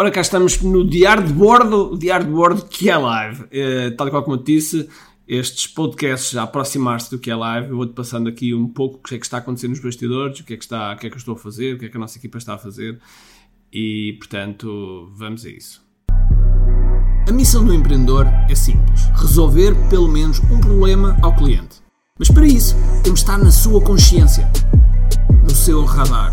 Ora, cá estamos no diário de bordo, o diário de bordo que é live. Uh, tal qual como eu disse, estes podcasts a aproximar-se do que é live, eu vou-te passando aqui um pouco o que é que está acontecendo nos bastidores, o que é que, está, o que é que eu estou a fazer, o que é que a nossa equipa está a fazer e, portanto, vamos a isso. A missão do empreendedor é simples: resolver pelo menos um problema ao cliente. Mas para isso, temos de estar na sua consciência, no seu radar.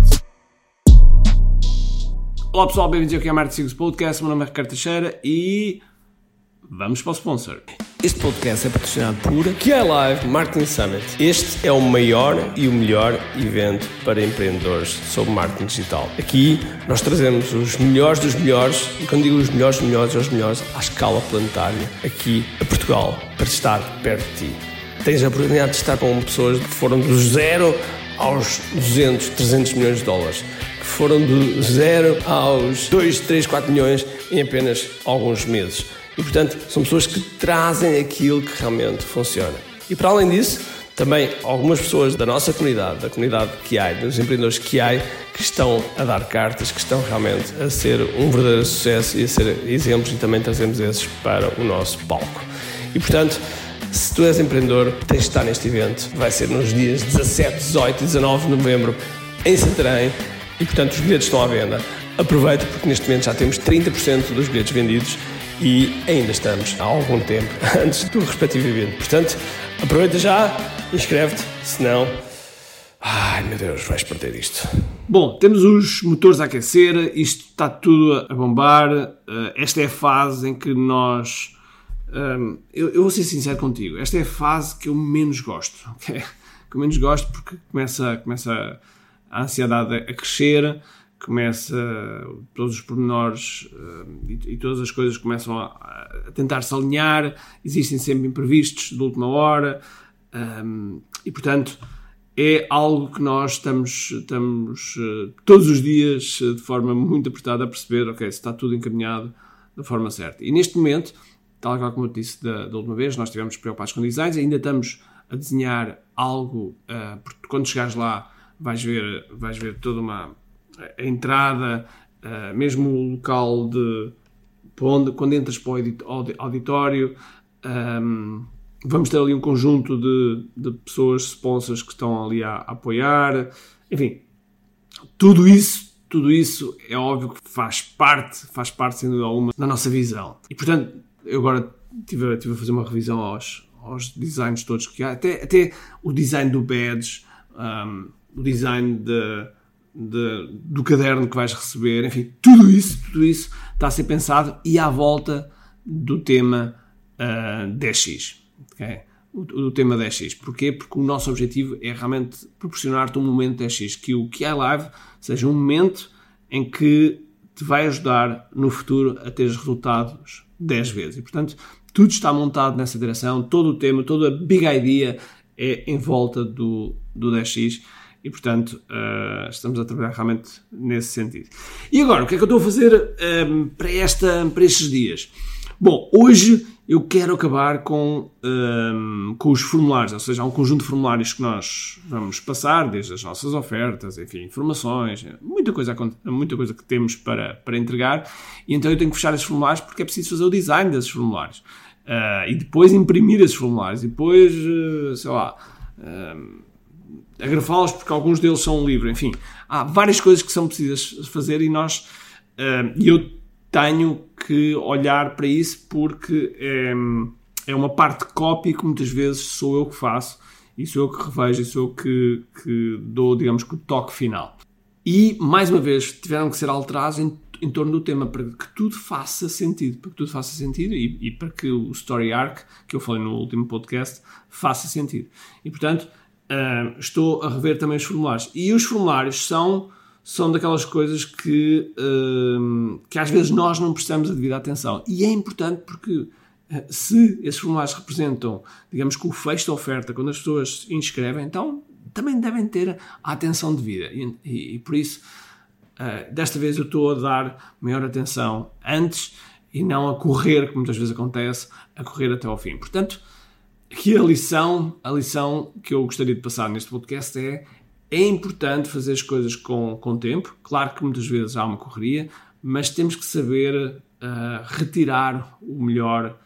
Olá pessoal, bem-vindos ao que é Marketing Secrets Podcast. Meu nome é Ricardo Teixeira e vamos para o sponsor. Este podcast é patrocinado por QI Live Marketing Summit. Este é o maior e o melhor evento para empreendedores sobre marketing digital. Aqui nós trazemos os melhores dos melhores, e quando digo os melhores melhores, os melhores à escala planetária, aqui a Portugal, para estar perto de ti. Tens a oportunidade de estar com pessoas que foram do zero aos 200, 300 milhões de dólares, que foram do zero aos 2, 3, 4 milhões em apenas alguns meses e, portanto, são pessoas que trazem aquilo que realmente funciona. E, para além disso, também algumas pessoas da nossa comunidade, da comunidade QI, dos empreendedores QI, que estão a dar cartas, que estão realmente a ser um verdadeiro sucesso e a ser exemplos e também trazemos esses para o nosso palco. E, portanto, se tu és empreendedor, tens de estar neste evento. Vai ser nos dias 17, 18 e 19 de novembro em Santarém e, portanto, os bilhetes estão à venda. Aproveita porque neste momento já temos 30% dos bilhetes vendidos e ainda estamos há algum tempo antes do respectivo evento. Portanto, aproveita já, inscreve-te, senão. Ai meu Deus, vais perder isto. Bom, temos os motores a aquecer, isto está tudo a bombar. Eh, esta é a fase em que nós. Um, eu, eu, vou ser sincero contigo, esta é a fase que eu menos gosto. Que eu menos gosto porque começa, começa a ansiedade a crescer começa todos os pormenores uh, e, e, todas as coisas começam a, a, tentar se alinhar, existem sempre imprevistos de última hora um, e portanto é algo que nós estamos, estamos uh, todos os dias uh, de forma muito apertada a perceber, ok, se está tudo encaminhado da forma certa. E neste momento, tal como eu disse da, da última vez, nós estivemos preocupados com designs, ainda estamos a desenhar algo, porque quando chegares lá vais ver, vais ver toda uma entrada, uh, mesmo o local de onde, quando entras para o auditório, um, vamos ter ali um conjunto de, de pessoas, sponsors que estão ali a, a, apoiar, enfim, tudo isso, tudo isso é óbvio que faz parte, faz parte sem dúvida alguma da nossa visão. E portanto, eu agora estive, a fazer uma revisão aos, aos designs todos que há, até, até o design do badge, um, o design de de, do caderno que vais receber, enfim, tudo isso, tudo isso está a ser pensado e à volta do tema uh, ah, 10x. Okay? O, do tema 10x. Porquê? Porque o nosso objetivo é realmente proporcionar-te um momento 10x, que o que é live seja um momento em que te vai ajudar no futuro a ter resultados 10 vezes. E, portanto, tudo está montado nessa direção, todo o tema, toda a big idea é em volta do, do 10x e, portanto, uh, estamos a trabalhar realmente nesse sentido. E agora, o que é que eu estou a fazer um, ehm, para, esta, para estes dias? Bom, hoje eu quero acabar com, um, com os formulários, ou seja, há um conjunto de formulários que nós vamos passar, desde as nossas ofertas, enfim, informações, muita coisa, muita coisa que temos para, para entregar, e então eu tenho que fechar esses formulários porque é preciso fazer o design desses formulários. Uh, e depois imprimir esses formulários, e depois, uh, sei lá, uh, agrafá-los porque alguns deles são livres, enfim, há várias coisas que são precisas fazer e nós, uh, eu tenho que olhar para isso porque é, é uma parte de que muitas vezes sou eu que faço e sou eu que revejo e sou eu que, que dou, digamos que o toque final. E, mais uma vez, tiveram que ser alterados em, em torno do tema para que tudo faça sentido, para que tudo faça sentido e, e para que o story arc, que eu falei no último podcast, faça sentido. E, portanto, Uh, estou a rever também os formulários. E os formulários são, são daquelas coisas que, uh, que às vezes nós não prestamos a devida atenção. E é importante porque se esses formulários representam, digamos que o fecho da oferta, quando as pessoas se inscrevem, então também devem ter a atenção devida. E, e, e por isso, uh, desta vez eu estou a dar maior atenção antes e não a correr, como muitas vezes acontece, a correr até ao fim. Portanto, aqui a lição, a lição que eu gostaria de passar neste podcast é é importante fazer as coisas com, com tempo. Claro que muitas vezes há uma correria, mas temos que saber uh, retirar o melhor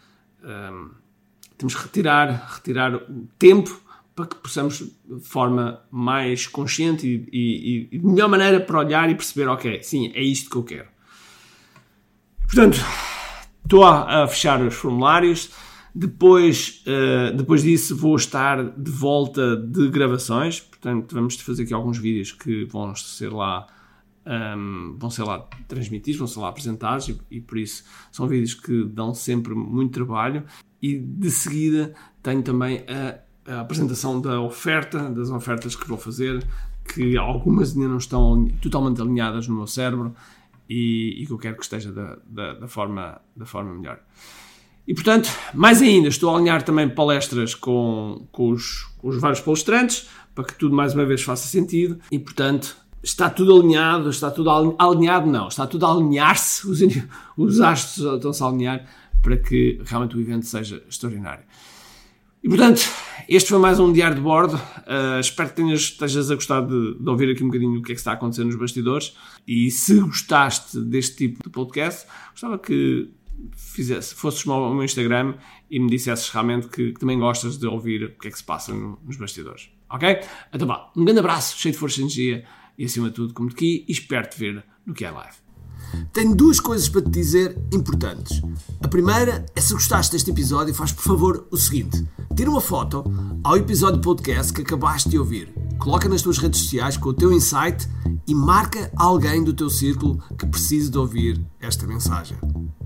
um, temos que retirar, retirar o tempo para que possamos, de forma mais consciente e, e, e, de melhor maneira, para olhar e perceber, ok, sim, é isto que eu quero. Portanto, estou a, a fechar os formulários. Depois, uh, depois disso, vou estar de volta de gravações. Portanto, vamos fazer aqui alguns vídeos que vão ser lá um, vão ser lá transmitidos, vão ser lá apresentados e, e, por isso são vídeos que dão sempre muito trabalho. E de seguida tenho também a, a apresentação da oferta, das ofertas que vou fazer, que algumas ainda não estão totalmente alinhadas no meu cérebro e, e que eu quero que esteja da, da, da, forma, da forma melhor. E portanto, mais ainda, estou a alinhar também palestras com, com, os, com os vários palestrantes para que tudo mais uma vez faça sentido e portanto está tudo alinhado, está tudo alinhado, não, está tudo a alinhar-se, os, os astros estão-se a alinhar para que realmente o evento seja extraordinário. E portanto, este foi mais um diário de bordo. Uh, espero que tenhas, estejas a gostar de, de, ouvir aqui um bocadinho o que é que está acontecendo nos bastidores. E se gostaste deste tipo de podcast, gostava que fizesse, fosses ao meu Instagram e me dissesses realmente que, que, também gostas de ouvir o que é que se passa no, nos bastidores. Ok? Então vá, um grande abraço, cheio de força e energia e acima de tudo, como de aqui, e espero te ver no que é live. Tenho duas coisas para te dizer importantes. A primeira é se gostaste deste episódio, faz por favor o seguinte: tira uma foto ao episódio podcast que acabaste de ouvir, coloca nas tuas redes sociais com o teu insight e marca alguém do teu círculo que precise de ouvir esta mensagem.